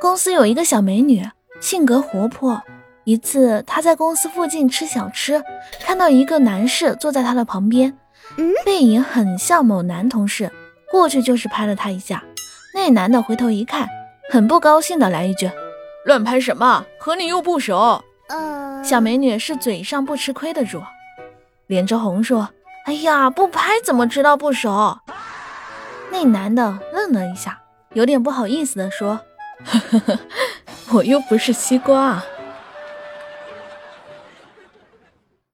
公司有一个小美女，性格活泼。一次，她在公司附近吃小吃，看到一个男士坐在她的旁边，背影很像某男同事，过去就是拍了他一下。那男的回头一看，很不高兴的来一句：“乱拍什么？和你又不熟。”小美女是嘴上不吃亏的主，脸着红说：“哎呀，不拍怎么知道不熟？”那男的愣了一下，有点不好意思的说：“呵呵呵，我又不是西瓜。”